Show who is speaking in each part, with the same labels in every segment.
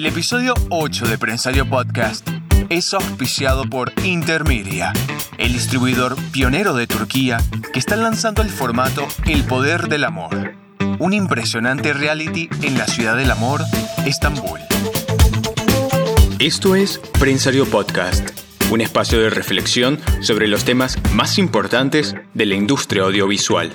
Speaker 1: El episodio 8 de Prensario Podcast es auspiciado por Intermedia, el distribuidor pionero de Turquía que está lanzando el formato El Poder del Amor, un impresionante reality en la ciudad del amor, Estambul. Esto es Prensario Podcast, un espacio de reflexión sobre los temas más importantes de la industria audiovisual.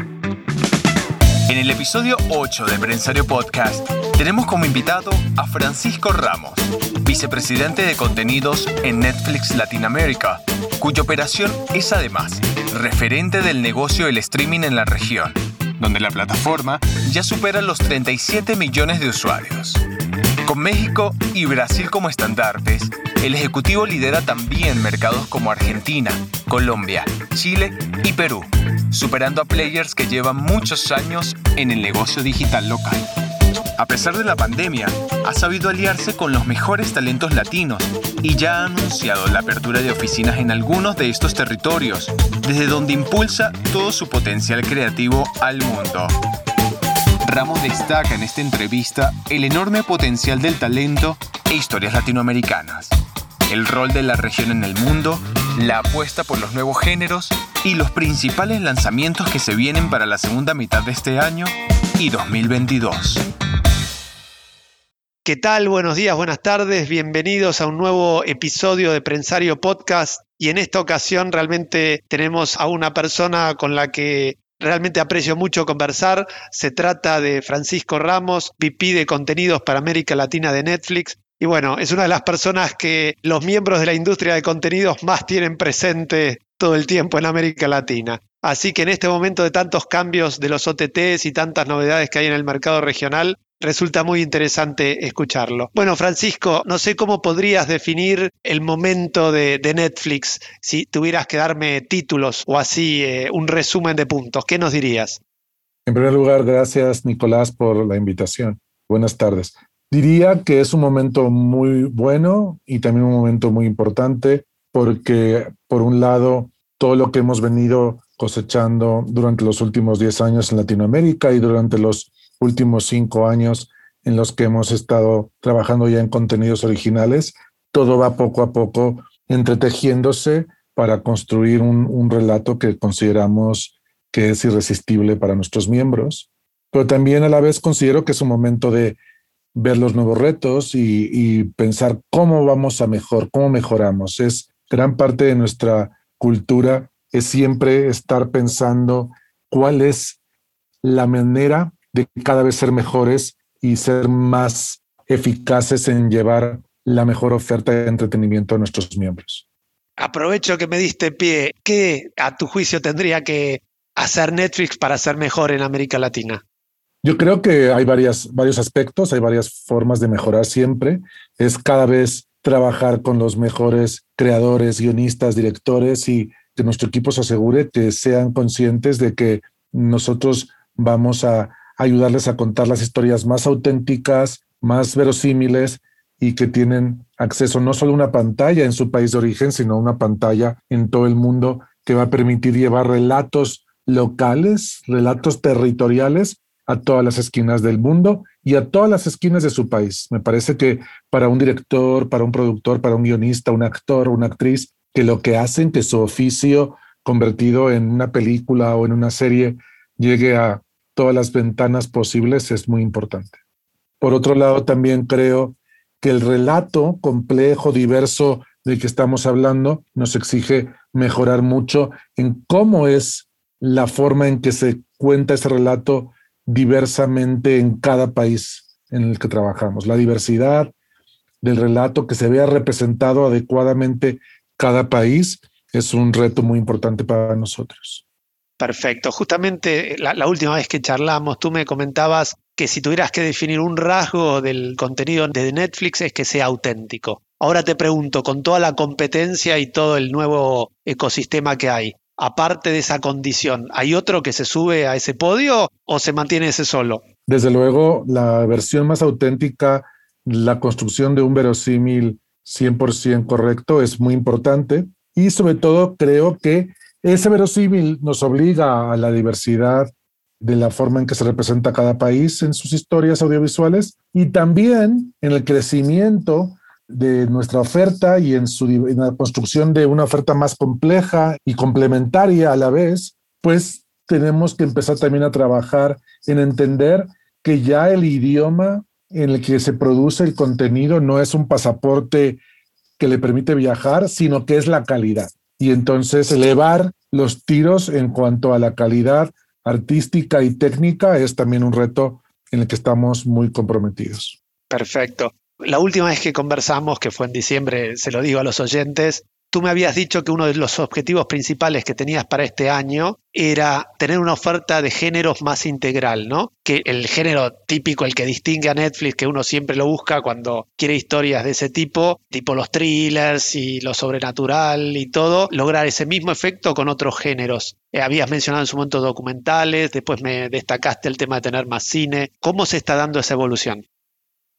Speaker 1: En el episodio 8 de Prensario Podcast tenemos como invitado a Francisco Ramos, vicepresidente de contenidos en Netflix Latinoamérica, cuya operación es además referente del negocio del streaming en la región, donde la plataforma ya supera los 37 millones de usuarios. Con México y Brasil como estandartes, el Ejecutivo lidera también mercados como Argentina, Colombia, Chile y Perú, superando a players que llevan muchos años en el negocio digital local. A pesar de la pandemia, ha sabido aliarse con los mejores talentos latinos y ya ha anunciado la apertura de oficinas en algunos de estos territorios, desde donde impulsa todo su potencial creativo al mundo. Ramos destaca en esta entrevista el enorme potencial del talento e historias latinoamericanas, el rol de la región en el mundo, la apuesta por los nuevos géneros y los principales lanzamientos que se vienen para la segunda mitad de este año y 2022.
Speaker 2: ¿Qué tal? Buenos días, buenas tardes, bienvenidos a un nuevo episodio de Prensario Podcast. Y en esta ocasión realmente tenemos a una persona con la que realmente aprecio mucho conversar. Se trata de Francisco Ramos, VP de contenidos para América Latina de Netflix. Y bueno, es una de las personas que los miembros de la industria de contenidos más tienen presente todo el tiempo en América Latina. Así que en este momento de tantos cambios de los OTTs y tantas novedades que hay en el mercado regional, resulta muy interesante escucharlo. Bueno, Francisco, no sé cómo podrías definir el momento de, Netflix si tuvieras que darme títulos o así eh, un resumen de puntos. ¿Qué nos dirías?
Speaker 3: En primer lugar, gracias Nicolás por la invitación. Buenas tardes. Diría que es un momento muy bueno y también un momento muy importante porque, por un lado, todo lo que hemos venido cosechando durante los últimos 10 años en Latinoamérica y durante los últimos cinco años en los que hemos estado trabajando ya en contenidos originales, todo va poco a poco entretejiéndose para construir un, relato que consideramos que es irresistible para nuestros miembros, pero también a la vez considero que es un momento de ver los nuevos retos y, y pensar cómo vamos a mejor, cómo mejoramos. Es gran parte de nuestra cultura es siempre estar pensando cuál es la manera de cada vez ser mejores y ser más eficaces en llevar la mejor oferta de entretenimiento a nuestros miembros.
Speaker 2: Aprovecho que me diste pie. ¿Qué a tu juicio tendría que hacer Netflix para ser mejor en América Latina?
Speaker 3: Yo creo que hay varias, varios aspectos, hay varias formas de mejorar siempre. Es cada vez trabajar con los mejores creadores, guionistas, directores y que nuestro equipo se asegure que sean conscientes de que nosotros vamos a ayudarles a contar las historias más auténticas, más verosímiles y que tienen acceso no solo a una pantalla en su país de origen, sino a una pantalla en todo el mundo que va a permitir llevar relatos locales, relatos territoriales a todas las esquinas del mundo y a todas las esquinas de su país. Me parece que para un director, para un productor, para un guionista, un actor, una actriz, que lo que hacen que su oficio convertido en una película o en una serie llegue a todas las ventanas posibles es muy importante. Por otro lado, también creo que el relato complejo, diverso del que estamos hablando, nos exige mejorar mucho en cómo es la forma en que se cuenta ese relato diversamente en cada país en el que trabajamos. La diversidad del relato, que se vea representado adecuadamente cada país, es un reto muy importante para nosotros.
Speaker 2: Perfecto. Justamente la, última vez que charlamos, tú me comentabas que si tuvieras que definir un rasgo del contenido de Netflix es que sea auténtico. Ahora te pregunto, con toda la competencia y todo el nuevo ecosistema que hay, aparte de esa condición, ¿hay otro que se sube a ese podio o se mantiene ese solo?
Speaker 3: Desde luego, la versión más auténtica, la construcción de un verosímil 100% correcto es muy importante y sobre todo creo que ese verosímil nos obliga a la diversidad de la forma en que se representa cada país en sus historias audiovisuales y también en el crecimiento de nuestra oferta y en, su, la construcción de una oferta más compleja y complementaria a la vez, pues tenemos que empezar también a trabajar en entender que ya el idioma en el que se produce el contenido no es un pasaporte que le permite viajar, sino que es la calidad. Y entonces elevar los tiros en cuanto a la calidad artística y técnica es también un reto en el que estamos muy comprometidos.
Speaker 2: Perfecto. La última vez que conversamos, que fue en diciembre, se lo digo a los oyentes, tú me habías dicho que uno de los objetivos principales que tenías para este año era tener una oferta de géneros más integral, ¿no? Que el género típico, el que distingue a Netflix, que uno siempre lo busca cuando quiere historias de ese tipo, tipo los thrillers y lo sobrenatural y todo, lograr ese mismo efecto con otros géneros. Eh, habías mencionado en su momento documentales, después me destacaste el tema de tener más cine. ¿Cómo se está dando esa evolución?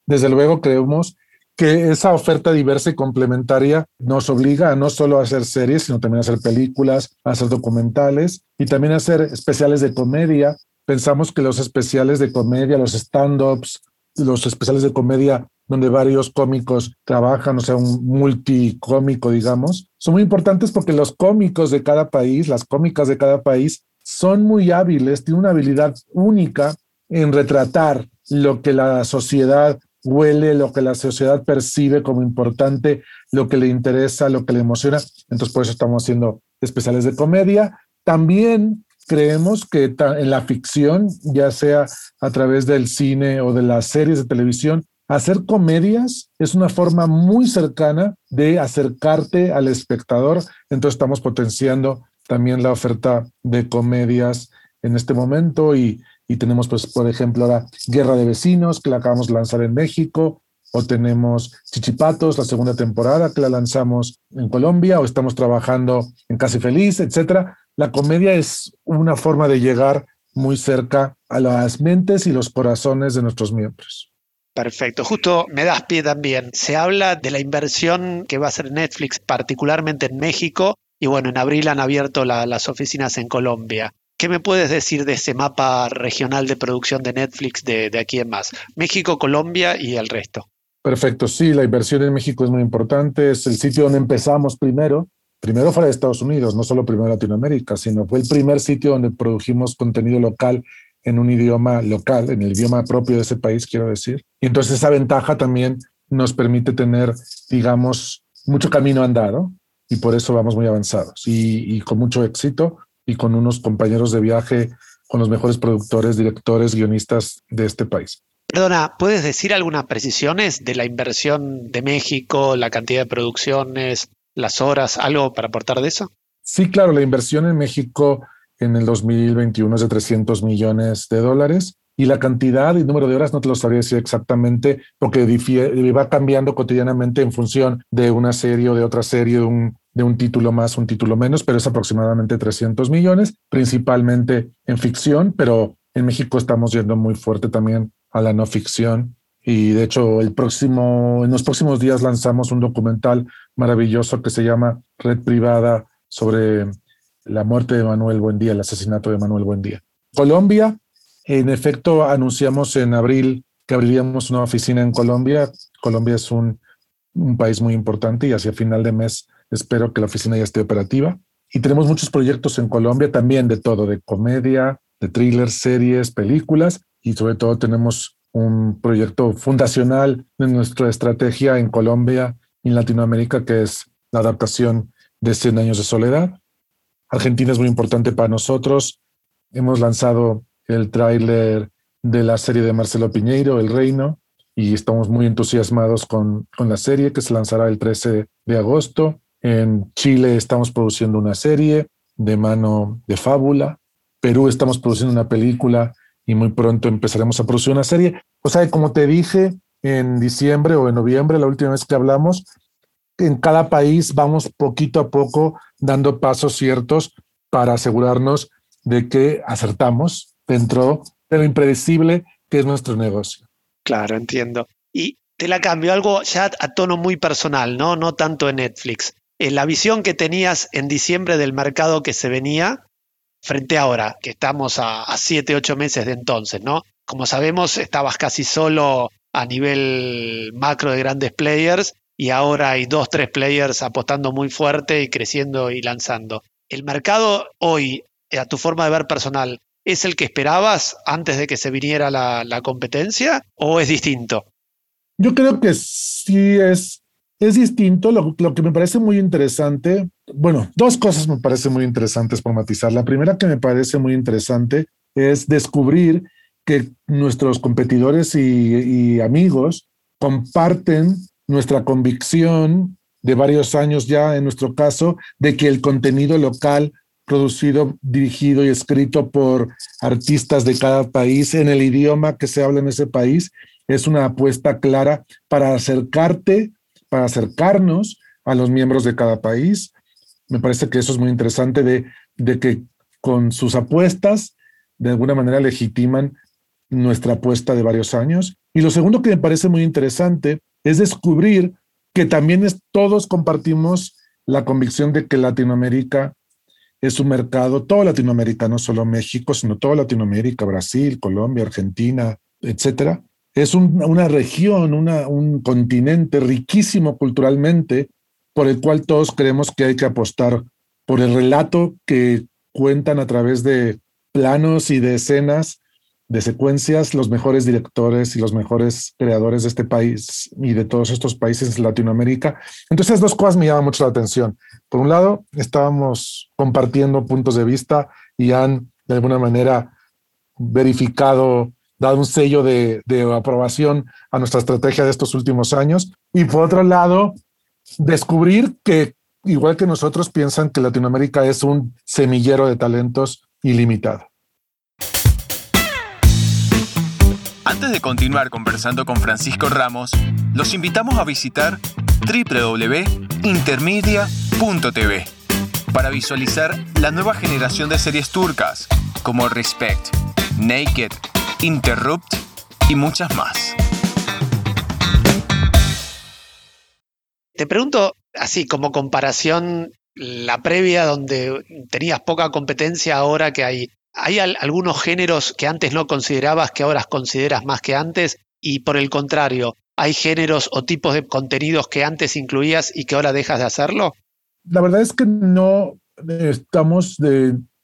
Speaker 3: Desde luego creemos que esa oferta diversa y complementaria nos obliga a no solo a hacer series, sino también a hacer películas, a hacer documentales y también a hacer especiales de comedia. Pensamos que los especiales de comedia, los stand-ups, los especiales de comedia donde varios cómicos trabajan, o sea, un multicómico, digamos, son muy importantes porque los cómicos de cada país, las cómicas de cada país, son muy hábiles, tienen una habilidad única en retratar lo que la sociedad huele, lo que la sociedad percibe como importante, lo que le interesa, lo que le emociona. Entonces, por eso estamos haciendo especiales de comedia. También creemos que en la ficción, ya sea a través del cine o de las series de televisión, hacer comedias es una forma muy cercana de acercarte al espectador. Entonces estamos potenciando también la oferta de comedias en este momento y y tenemos, pues, por ejemplo, la Guerra de Vecinos, que la acabamos de lanzar en México, o tenemos Chichipatos, la segunda temporada, que la lanzamos en Colombia, o estamos trabajando en Casi Feliz, etcétera. La comedia es una forma de llegar muy cerca a las mentes y los corazones de nuestros miembros.
Speaker 2: Perfecto, justo me das pie también. Se habla de la inversión que va a hacer Netflix, particularmente en México, y bueno, en abril han abierto las oficinas en Colombia. ¿Qué me puedes decir de ese mapa regional de producción de Netflix de, aquí en más? México, Colombia y el resto.
Speaker 3: Perfecto, sí, la inversión en México es muy importante, es el sitio donde empezamos primero, primero fuera de Estados Unidos, no solo primero Latinoamérica, sino fue el primer sitio donde produjimos contenido local en un idioma local, en el idioma propio de ese país, quiero decir. Y entonces esa ventaja también nos permite tener, digamos, mucho camino andado y por eso vamos muy avanzados y con mucho éxito y con unos compañeros de viaje con los mejores productores, directores, guionistas de este país.
Speaker 2: Perdona, ¿puedes decir algunas precisiones de la inversión de México, la cantidad de producciones, las horas, algo para aportar de eso?
Speaker 3: Sí, claro, la inversión en México en el 2021 es de 300 millones de dólares y la cantidad y número de horas no te lo sabría decir exactamente porque va cambiando cotidianamente en función de una serie o de otra serie, de un de un título más, un título menos, pero es aproximadamente 300 millones, principalmente en ficción, pero en México estamos yendo muy fuerte también a la no ficción. Y de hecho, el próximo, en los próximos días lanzamos un documental maravilloso que se llama Red Privada sobre la muerte de Manuel Buendía, el asesinato de Manuel Buendía. Colombia, en efecto, anunciamos en abril que abriríamos una oficina en Colombia. Colombia es un, un país muy importante y hacia final de mes Espero que la oficina ya esté operativa. Y tenemos muchos proyectos en Colombia también de todo, de comedia, de thrillers, series, películas y sobre todo tenemos un proyecto fundacional de nuestra estrategia en Colombia y en Latinoamérica que es la adaptación de 100 años de soledad. Argentina es muy importante para nosotros. Hemos lanzado el tráiler de la serie de Marcelo Piñeiro, El Reino, y estamos muy entusiasmados con, con la serie que se lanzará el 13 de agosto. En Chile estamos produciendo una serie de mano de fábula. Perú estamos produciendo una película y muy pronto empezaremos a producir una serie. O sea, como te dije en diciembre o en noviembre, la última vez que hablamos, en cada país vamos poquito a poco dando pasos ciertos para asegurarnos de que acertamos dentro de lo impredecible que es nuestro negocio.
Speaker 2: Claro, entiendo. Y te la cambio, algo ya a tono muy personal, ¿no? No tanto en Netflix. Eh, la visión que tenías en diciembre del mercado que se venía frente a ahora, que estamos a, a siete, ocho meses de entonces, ¿no? Como sabemos, estabas casi solo a nivel macro de grandes players y ahora hay dos, tres players apostando muy fuerte y creciendo y lanzando. ¿El mercado hoy, a tu forma de ver personal, es el que esperabas antes de que se viniera la, competencia o es distinto?
Speaker 3: Yo creo que sí es, es distinto. Lo, lo, que me parece muy interesante, bueno, dos cosas me parecen muy interesantes por matizar. La primera que me parece muy interesante es descubrir que nuestros competidores y, y amigos comparten nuestra convicción de varios años ya, en nuestro caso, de que el contenido local producido, dirigido y escrito por artistas de cada país en el idioma que se habla en ese país es una apuesta clara para acercarte, para acercarnos a los miembros de cada país. Me parece que eso es muy interesante de, de que con sus apuestas de alguna manera legitiman nuestra apuesta de varios años. Y lo segundo que me parece muy interesante es descubrir que también es, todos compartimos la convicción de que Latinoamérica es un mercado, todo Latinoamérica, no solo México, sino toda Latinoamérica, Brasil, Colombia, Argentina, etcétera. Es un, una región, un continente riquísimo culturalmente, por el cual todos creemos que hay que apostar por el relato que cuentan a través de planos y de escenas de secuencias los mejores directores y los mejores creadores de este país y de todos estos países de Latinoamérica. Entonces, dos cosas me llaman mucho la atención. Por un lado, estábamos compartiendo puntos de vista y han, de alguna manera, verificado, dado un sello de, de aprobación a nuestra estrategia de estos últimos años. Y por otro lado, descubrir que, igual que nosotros, piensan que Latinoamérica es un semillero de talentos ilimitado.
Speaker 1: Antes de continuar conversando con Francisco Ramos, los invitamos a visitar www.intermedia.tv para visualizar la nueva generación de series turcas como Respect, Naked, Interrupt y muchas más.
Speaker 2: Te pregunto, así como comparación, la previa donde tenías poca competencia, ahora que hay ¿Hay algunos géneros que antes no considerabas que ahora consideras más que antes? Y por el contrario, ¿hay géneros o tipos de contenidos que antes incluías y que ahora dejas de hacerlo?
Speaker 3: La verdad es que no estamos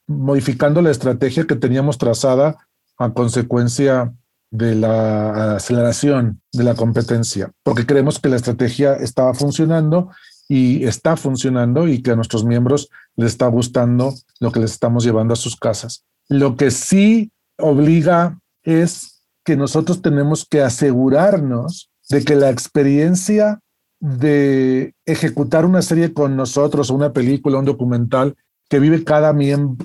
Speaker 3: modificando la estrategia que teníamos trazada a consecuencia de la aceleración de la competencia, porque creemos que la estrategia estaba funcionando y está funcionando y que a nuestros miembros les está gustando lo que les estamos llevando a sus casas. Lo que sí obliga es que nosotros tenemos que asegurarnos de que la experiencia de ejecutar una serie con nosotros, una película, un documental, que vive cada,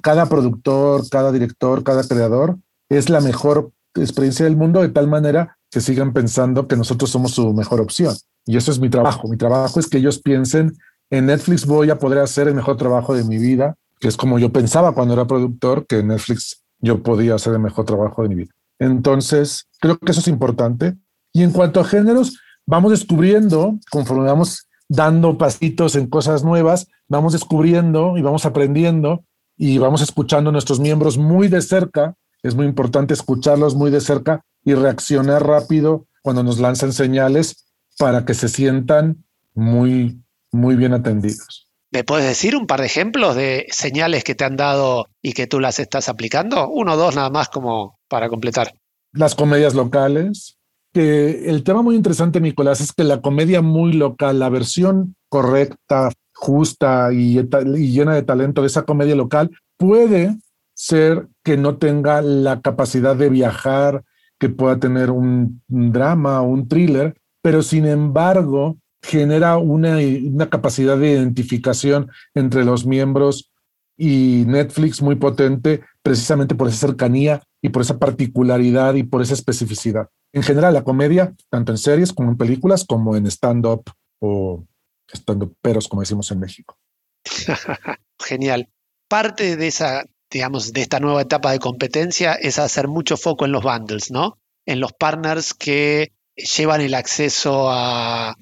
Speaker 3: cada productor, cada director, cada creador, es la mejor experiencia del mundo de tal manera que sigan pensando que nosotros somos su mejor opción. Y eso es mi trabajo. Mi trabajo es que ellos piensen, en Netflix voy a poder hacer el mejor trabajo de mi vida, que es como yo pensaba cuando era productor, que Netflix yo podía hacer el mejor trabajo de mi vida. Entonces, creo que eso es importante. Y en cuanto a géneros, vamos descubriendo, conforme vamos dando pasitos en cosas nuevas, vamos descubriendo y vamos aprendiendo y vamos escuchando a nuestros miembros muy de cerca. Es muy importante escucharlos muy de cerca y reaccionar rápido cuando nos lanzan señales para que se sientan muy, muy bien atendidos.
Speaker 2: ¿Me puedes decir un par de ejemplos de señales que te han dado y que tú las estás aplicando? Uno o dos nada más como para completar.
Speaker 3: Las comedias locales. El tema muy interesante, Nicolás, es que la comedia muy local, la versión correcta, justa y, y llena de talento de esa comedia local puede ser que no tenga la capacidad de viajar, que pueda tener un drama o un thriller, pero sin embargo genera una, una capacidad de identificación entre los miembros y Netflix muy potente precisamente por esa cercanía y por esa particularidad y por esa especificidad. En general, la comedia, tanto en series como en películas, como en stand-up o stand-up peros, como decimos en México.
Speaker 2: Genial. Parte de esa, digamos, de esta nueva etapa de competencia es hacer mucho foco en los bundles, ¿no? En los partners que llevan el acceso a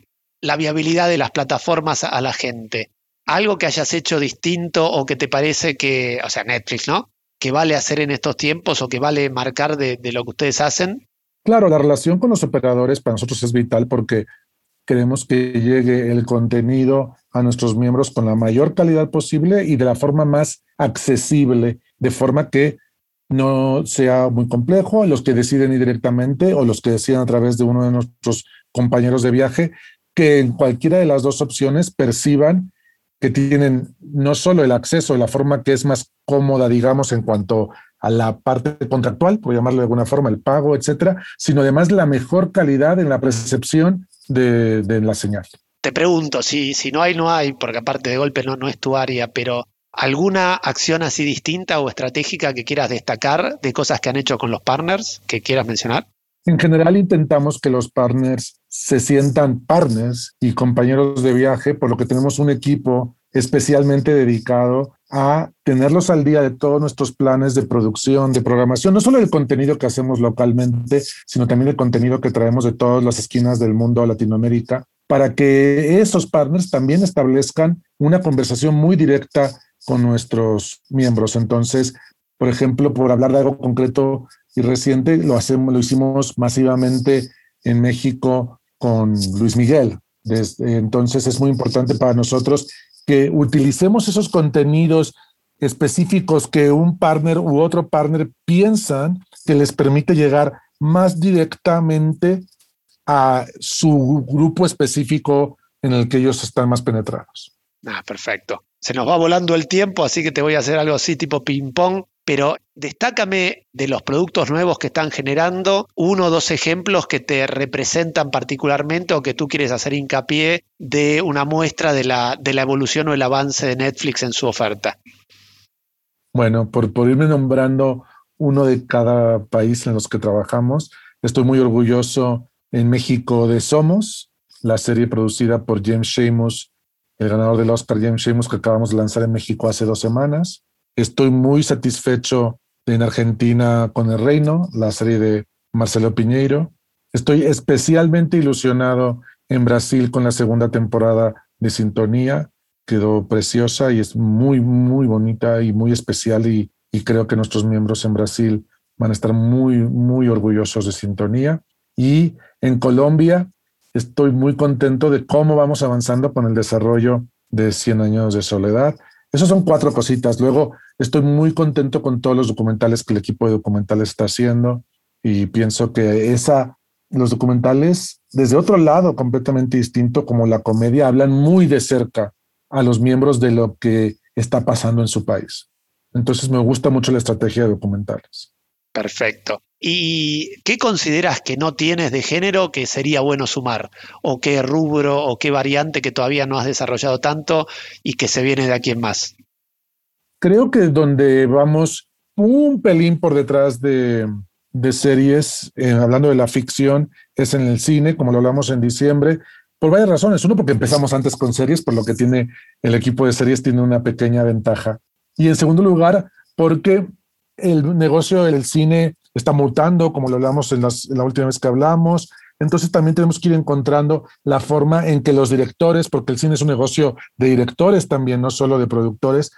Speaker 2: la viabilidad de las plataformas a la gente. Algo que hayas hecho distinto o que te parece que, o sea, Netflix, ¿no? que vale hacer en estos tiempos o que vale marcar de, lo que ustedes hacen?
Speaker 3: Claro, la relación con los operadores para nosotros es vital porque queremos que llegue el contenido a nuestros miembros con la mayor calidad posible y de la forma más accesible, de forma que no sea muy complejo, los que deciden ir directamente o los que deciden a través de uno de nuestros compañeros de viaje, que en cualquiera de las dos opciones perciban que tienen no solo el acceso de la forma que es más cómoda, digamos, en cuanto a la parte contractual, por llamarlo de alguna forma, el pago, etcétera, sino además la mejor calidad en la percepción de, de la señal.
Speaker 2: Te pregunto, si, si no hay, no hay, porque aparte de golpe no, no es tu área, pero ¿alguna acción así distinta o estratégica que quieras destacar de cosas que han hecho con los partners que quieras mencionar?
Speaker 3: En general intentamos que los partners se sientan partners y compañeros de viaje, por lo que tenemos un equipo especialmente dedicado a tenerlos al día de todos nuestros planes de producción, de programación, no solo el contenido que hacemos localmente, sino también el contenido que traemos de todas las esquinas del mundo a Latinoamérica, para que esos partners también establezcan una conversación muy directa con nuestros miembros. Entonces, por ejemplo, por hablar de algo concreto y reciente, lo hacemos, lo hicimos masivamente en México con Luis Miguel. Desde, entonces es muy importante para nosotros que utilicemos esos contenidos específicos que un partner u otro partner piensan que les permite llegar más directamente a su grupo específico en el que ellos están más penetrados.
Speaker 2: Ah, perfecto. Se nos va volando el tiempo, así que te voy a hacer algo así tipo ping-pong, pero destácame de los productos nuevos que están generando uno o dos ejemplos que te representan particularmente o que tú quieres hacer hincapié de una muestra de la, de la evolución o el avance de Netflix en su oferta.
Speaker 3: Bueno, por, por irme nombrando uno de cada país en los que trabajamos, estoy muy orgulloso en México de Somos, la serie producida por James Sheamus, el ganador del Oscar James Sheamus que acabamos de lanzar en México hace dos semanas. Estoy muy satisfecho en Argentina con El Reino, la serie de Marcelo Piñeiro. Estoy especialmente ilusionado en Brasil con la segunda temporada de Sintonía. Quedó preciosa y es muy, muy bonita y muy especial y, y creo que nuestros miembros en Brasil van a estar muy, muy orgullosos de Sintonía. Y en Colombia estoy muy contento de cómo vamos avanzando con el desarrollo de 100 años de soledad. Esas son cuatro cositas. Luego, estoy muy contento con todos los documentales que el equipo de documentales está haciendo y pienso que esa, los documentales, desde otro lado completamente distinto, como la comedia, hablan muy de cerca a los miembros de lo que está pasando en su país. Entonces me gusta mucho la estrategia de documentales.
Speaker 2: Perfecto. ¿Y qué consideras que no tienes de género que sería bueno sumar? ¿O qué rubro o qué variante que todavía no has desarrollado tanto y que se viene de aquí en más?
Speaker 3: Creo que donde vamos un pelín por detrás de, de series, eh, hablando de la ficción, es en el cine, como lo hablamos en diciembre, por varias razones. Uno, porque empezamos antes con series, por lo que tiene el equipo de series tiene una pequeña ventaja. Y en segundo lugar, porque el negocio del cine está mutando, como lo hablamos en, la última vez que hablamos. Entonces también tenemos que ir encontrando la forma en que los directores, porque el cine es un negocio de directores también, no solo de productores,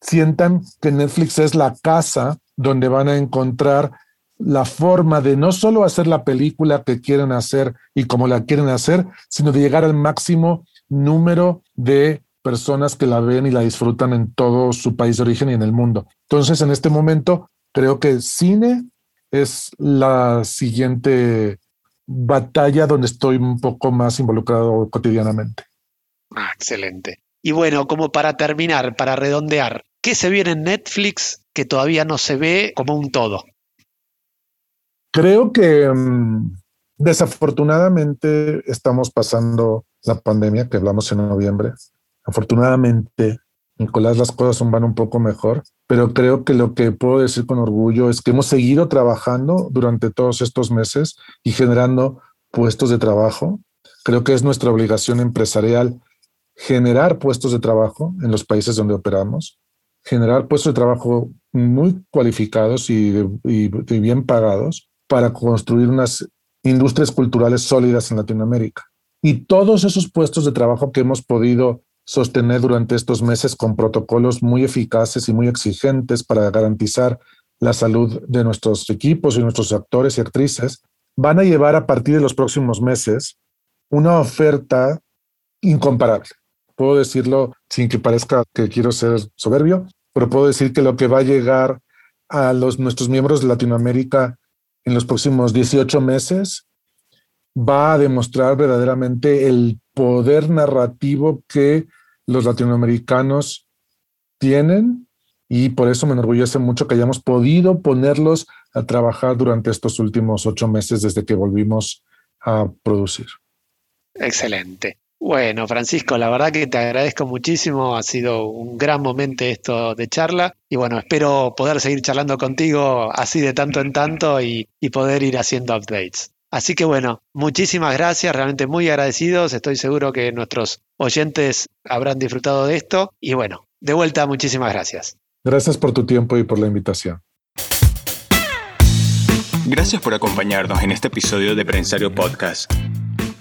Speaker 3: sientan que Netflix es la casa donde van a encontrar la forma de no solo hacer la película que quieren hacer y como la quieren hacer, sino de llegar al máximo número de personas que la ven y la disfrutan en todo su país de origen y en el mundo. Entonces, en este momento, creo que cine es la siguiente batalla donde estoy un poco más involucrado cotidianamente.
Speaker 2: Ah, excelente. Y bueno, como para terminar, para redondear, ¿qué se viene en Netflix que todavía no se ve como un todo?
Speaker 3: Creo que um, desafortunadamente estamos pasando la pandemia que hablamos en noviembre. Afortunadamente Nicolás, las cosas van un poco mejor, pero creo que lo que puedo decir con orgullo es que hemos seguido trabajando durante todos estos meses y generando puestos de trabajo. Creo que es nuestra obligación empresarial generar puestos de trabajo en los países donde operamos, generar puestos de trabajo muy cualificados y, y bien pagados para construir unas industrias culturales sólidas en Latinoamérica. Y todos esos puestos de trabajo que hemos podido sostener durante estos meses con protocolos muy eficaces y muy exigentes para garantizar la salud de nuestros equipos y nuestros actores y actrices, van a llevar a partir de los próximos meses una oferta incomparable. Puedo decirlo sin que parezca que quiero ser soberbio, pero puedo decir que lo que va a llegar a los, nuestros miembros de Latinoamérica en los próximos 18 meses va a demostrar verdaderamente el poder narrativo que los latinoamericanos tienen y por eso me enorgullece mucho que hayamos podido ponerlos a trabajar durante estos últimos ocho meses desde que volvimos a producir.
Speaker 2: Excelente. Bueno, Francisco, la verdad que te agradezco muchísimo, ha sido un gran momento esto de charla y bueno, espero poder seguir charlando contigo así de tanto en tanto y, y poder ir haciendo updates. Así que bueno, muchísimas gracias, realmente muy agradecidos, estoy seguro que nuestros oyentes habrán disfrutado de esto y bueno, de vuelta, muchísimas gracias.
Speaker 3: Gracias por tu tiempo y por la invitación.
Speaker 1: Gracias por acompañarnos en este episodio de Prensario Podcast.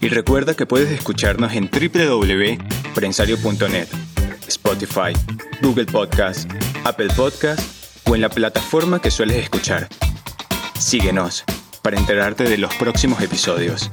Speaker 1: Y recuerda que puedes escucharnos en www.prensario.net, Spotify, Google Podcast, Apple Podcast o en la plataforma que sueles escuchar. Síguenos para enterarte de los próximos episodios.